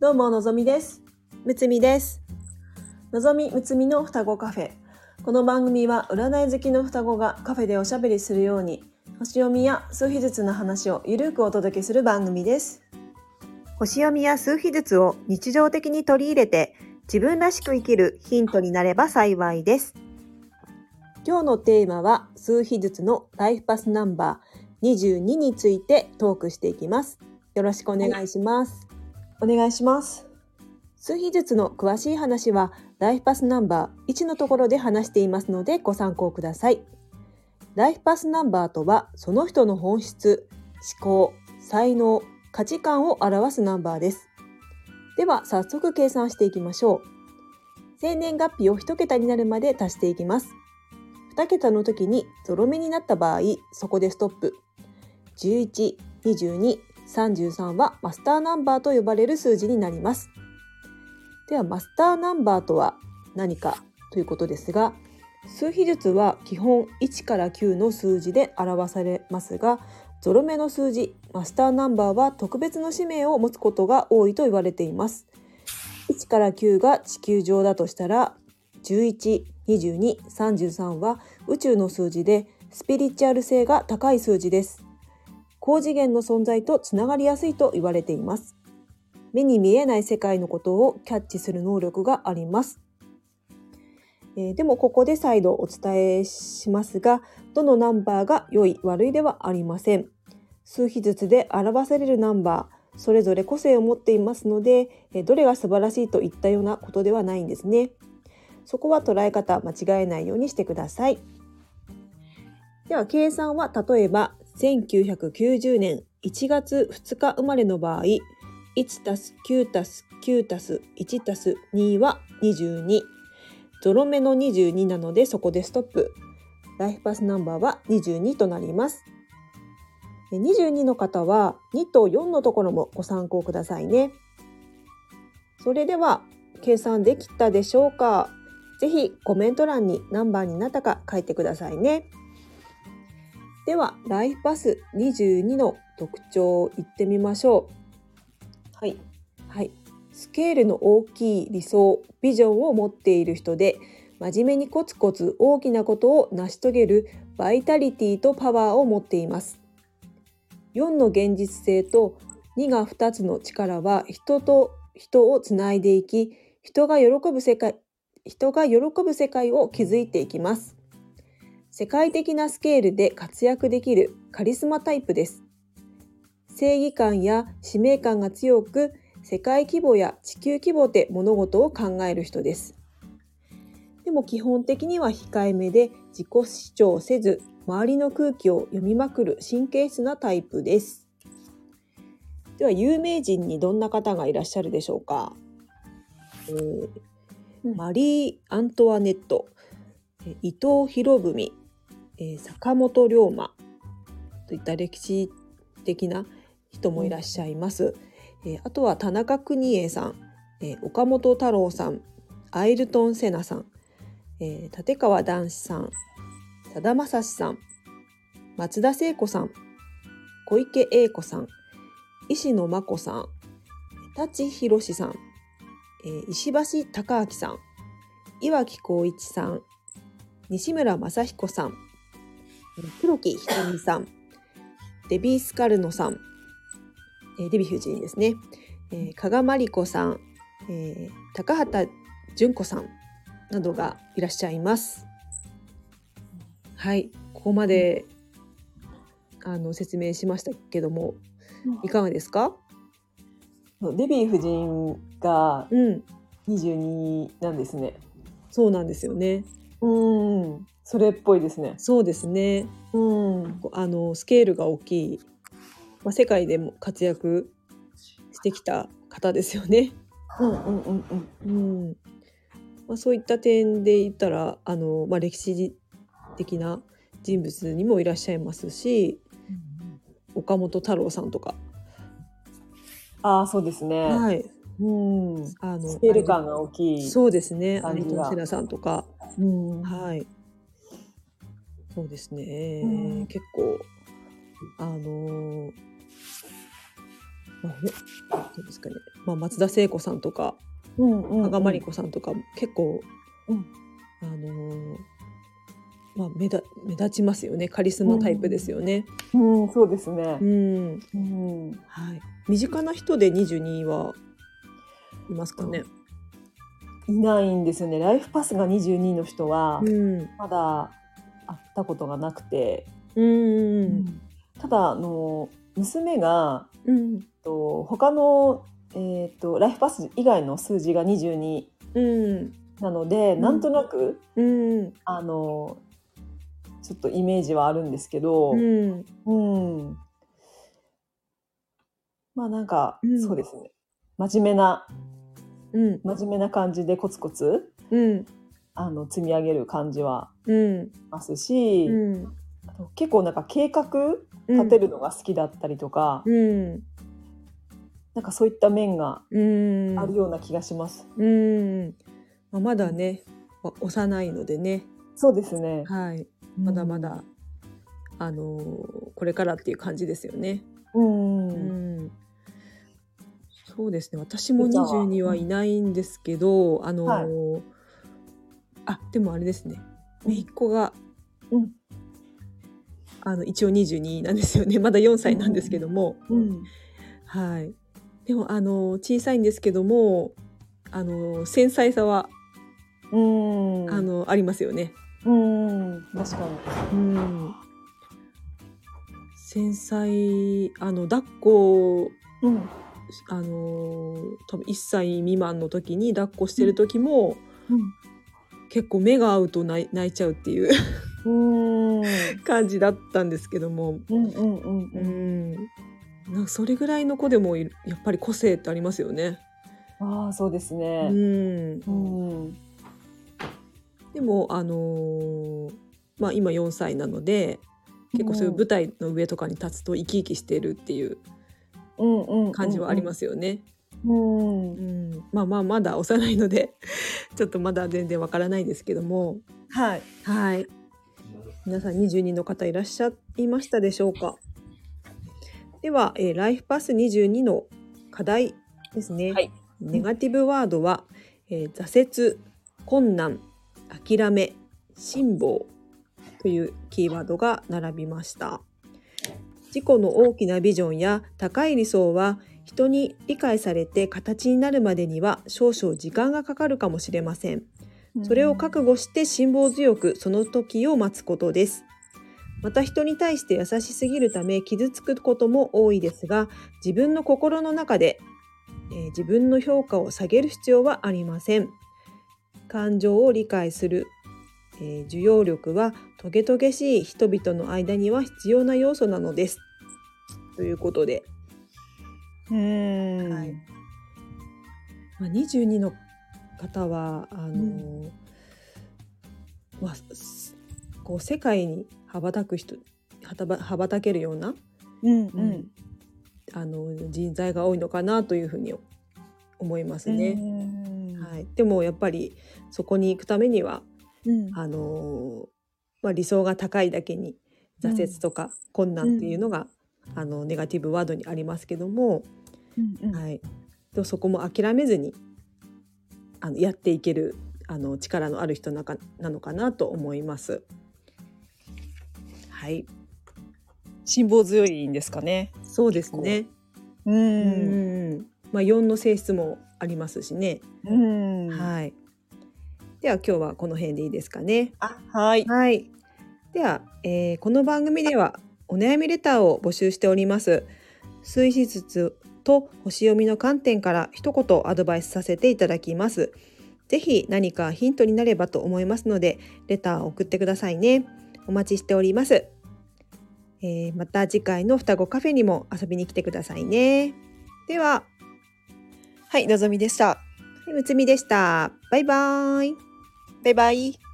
どうものぞみです。むつみです。のぞみむつみの双子カフェ。この番組は占い好きの双子がカフェでおしゃべりするように星読みや数秘術の話をゆるくお届けする番組です。星読みや数秘術を日常的に取り入れて自分らしく生きるヒントになれば幸いです。今日のテーマは数秘術のライフパスナンバー22についてトークしていきます。よろしくお願いします、お願いします。数秘術の詳しい話はライフパスナンバー1のところで話していますのでご参考ください。ライフパスナンバーとはその人の本質思考才能価値観を表すナンバーです。では早速計算していきましょう。生年月日を1桁になるまで足していきます。2桁の時にゾロ目になった場合そこでストップ。11、22、33はマスターナンバーと呼ばれる数字になります。ではマスターナンバーとは何かということですが数比術は基本1から9の数字で表されますがゾロ目の数字マスターナンバーは特別の使命を持つことが多いと言われています。1から9が地球上だとしたら11、22、33は宇宙の数字でスピリチュアル性が高い数字です。高次元の存在とつながりやすいと言われています目に見えない世界のことをキャッチする能力があります。えーでもここで再度お伝えしますが、どのナンバーが良い悪いではありません。数比術で表されるナンバー、それぞれ個性を持っていますので、えーどれが素晴らしいといったようなことではないんですね。そこは捉え方間違えないようにしてください。では計算は例えば1990年1月2日生まれの場合、1たす9たす9たす1たす2は22。ゾロ目の22なのでそこでストップ。ライフパスナンバーは22となります。22の方は2と4のところもご参考くださいね。それでは計算できたでしょうか？ぜひコメント欄に何番になったか書いてくださいね。ではライフパス22の特徴を言ってみましょう。はい。はい。スケールの大きい理想、ビジョンを持っている人で、真面目にコツコツ大きなことを成し遂げるバイタリティとパワーを持っています。4の現実性と2が2つの力は人と人をつないでいき、人が喜ぶ世界、人が喜ぶ世界を築いていきます。世界的なスケールで活躍できるカリスマタイプです。正義感や使命感が強く世界規模や地球規模で物事を考える人です。でも基本的には控えめで自己主張せず周りの空気を読みまくる神経質なタイプです。では有名人にどんな方がいらっしゃるでしょうか、えーうんマリー・アントワネット、えー伊藤博文、えー坂本龍馬といった歴史的な人もいらっしゃいます。えーあとは田中邦衛さん、えー岡本太郎さん、アイルトン・セナさん、えー立川談志さん、さだまさしさん、松田聖子さん、小池栄子さん、石野真子さん、舘ひろしさん、えー石橋貴明さん、岩城光一さん、西村雅彦さん、えー黒木ひとみさん、デビー・スカルノさん、えーデヴィ夫人ですね、えー加賀まりこさん、えー高畑純子さん。などがいらっしゃいます。はい、ここまで、あの説明しましたけども、いかがですか？デヴィ夫人がうん、22なんですね。そうなんですよね。うん、それっぽいですね。そうですね。うん、あのスケールが大きい、まあ、世界でも活躍してきた方ですよね。うん、うん、うん、うん。うんまあ、そういった点で言ったらあの、まあ、歴史的な人物にもいらっしゃいますし岡本太郎さんとか、ああ、そうですね。はい、うん、あのスケール感が大きい。そうですねア感じがルトン・セナさんとか、うん、はい、そうですね、うん。結構あのまあねどうですかね、まあ、松田聖子さんとかうんうん加賀まりこさんとかも結構、うん。あのーまあ、目だ目立ちますよね。カリスマタイプですよね。うん、そうですね。う。ん。うん、はい、身近な人で22はいますかね。いないんですよね。ライフパスが22の人はうん。まだ会ったことがなくて、うんただあの娘がうん。と他のえっ、とライフパス以外の数字が22うん。なので、ん。なんとなくうん。あのちょっとイメージはあるんですけど、うん。うん。まあなんか、うん。そうですね。真面目なうん。真面目な感じでコツコツ。うんあの積み上げる感じはうん。ますし、うん。あと結構なんか計画立てるのが好きだったりとか、うん。なんかそういった面がうん。あるような気がします。うん。まあまだねわ幼いのでね。そうですね。はい。まだまだ、あのーこれからっていう感じですよね。うん。ううん。ん。そうですね。私もゆうちゃんは22はいないんですけど、あのーはいあでもあれですね姪っ子が、うんあの一応22なんですよね まだ4歳なんですけども、うん。はいでもあのー小さいんですけどもあのー繊細さは、うん。あのありますよね。うん。確かに。うん繊細あの抱っこうん。あのー多分1歳未満の時に抱っこしてる時も、結構目が合うと泣い泣いちゃうっていううん。うん。感じだったんですけども、うん。うん。うん。ううん。ん、なんかそれぐらいの子でもやっぱり個性ってありますよね。ああ、そうですうね。ん、うん。でもあのーまあ今4歳なので結構そういう舞台の上とかに立つと生き生きしてるっていううん。うん。感じはありますよね。す。うん。うん、まあまあまだ幼いので ちょっとまだ全然わからないですけども。はい。はい。皆さん22の方いらっしゃいましたでしょうか？では、えーライフパス22の課題ですね、はい。ネガティブワードは、えー挫折困難諦め辛抱というキーワードが並びました。自己の大きなビジョンや高い理想は人に理解されて形になるまでには少々時間がかかるかもしれません。それを覚悟して辛抱強くその時を待つことです。また人に対して優しすぎるため傷つくことも多いですが自分の心の中で、えー自分の評価を下げる必要はありません。感情を理解する、えー受容力はトゲトゲしい人々の間には必要な要素なのです。ということで、うん。はいまあ、22の方はあのーまあすこう世界に羽ばたく人羽ばたけるような、うん。ううんん。あの人材が多いのかなというふうに思いますね。ねはい、でもやっぱりそこに行くためにはうん。あのーまあ、理想が高いだけに挫折とか困難っていうのが、あのネガティブワードにありますけども、うん。はい、でもそこも諦めずにあのやっていけるあの力のある人なかなのかなと思います。はい、辛抱強いんですかね。そうですね。う。うんん、まあ4の性質もありますしね。うん。はい。では今日はこの辺でいいですかね。あ、はい。はい。では、えーこの番組ではお悩みレターを募集しております。数日ずつと星読みの観点から一言アドバイスさせていただきます。ぜひ何かヒントになればと思いますので、レターを送ってくださいね。お待ちしております。えーまた次回の双子カフェにも遊びに来てくださいね。では、はい、のぞみでした。はいむつみでした。バイバーイ。バイバイ。